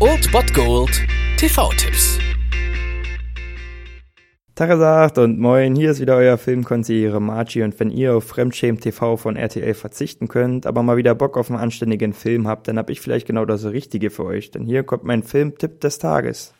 Old Bot Gold TV-Tipps. Tagesacht und moin, hier ist wieder euer Filmkonsigliere Margie und wenn ihr auf Fremdschämen TV von RTL verzichten könnt, aber mal wieder Bock auf einen anständigen Film habt, dann hab ich vielleicht genau das Richtige für euch, denn hier kommt mein Filmtipp des Tages.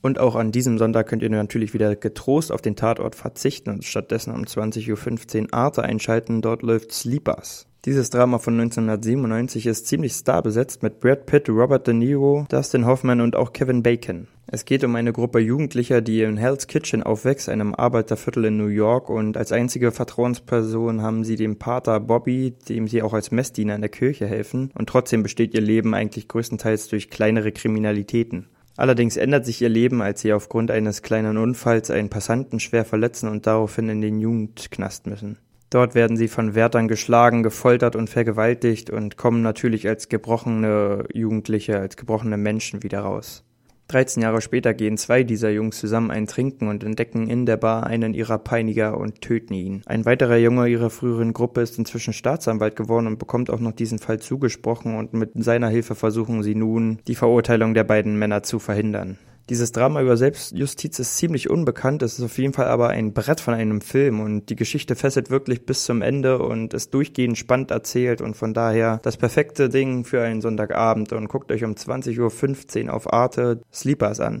Und auch an diesem Sonntag könnt ihr natürlich wieder getrost auf den Tatort verzichten und stattdessen um 20.15 Uhr Arte einschalten, dort läuft Sleepers. Dieses Drama von 1997 ist ziemlich starbesetzt mit Brad Pitt, Robert De Niro, Dustin Hoffman und auch Kevin Bacon. Es geht um eine Gruppe Jugendlicher, die in Hell's Kitchen aufwächst, einem Arbeiterviertel in New York, und als einzige Vertrauensperson haben sie den Pater Bobby, dem sie auch als Messdiener in der Kirche helfen, und trotzdem besteht ihr Leben eigentlich größtenteils durch kleinere Kriminalitäten. Allerdings ändert sich ihr Leben, als sie aufgrund eines kleinen Unfalls einen Passanten schwer verletzen und daraufhin in den Jugendknast müssen. Dort werden sie von Wärtern geschlagen, gefoltert und vergewaltigt und kommen natürlich als gebrochene Jugendliche, als gebrochene Menschen wieder raus. 13 Jahre später gehen zwei dieser Jungs zusammen ein Trinken und entdecken in der Bar einen ihrer Peiniger und töten ihn. Ein weiterer Junge ihrer früheren Gruppe ist inzwischen Staatsanwalt geworden und bekommt auch noch diesen Fall zugesprochen und mit seiner Hilfe versuchen sie nun, die Verurteilung der beiden Männer zu verhindern. Dieses Drama über Selbstjustiz ist ziemlich unbekannt, es ist auf jeden Fall aber ein Brett von einem Film und die Geschichte fesselt wirklich bis zum Ende und ist durchgehend spannend erzählt und von daher das perfekte Ding für einen Sonntagabend und guckt euch um 20.15 Uhr auf Arte Sleepers an.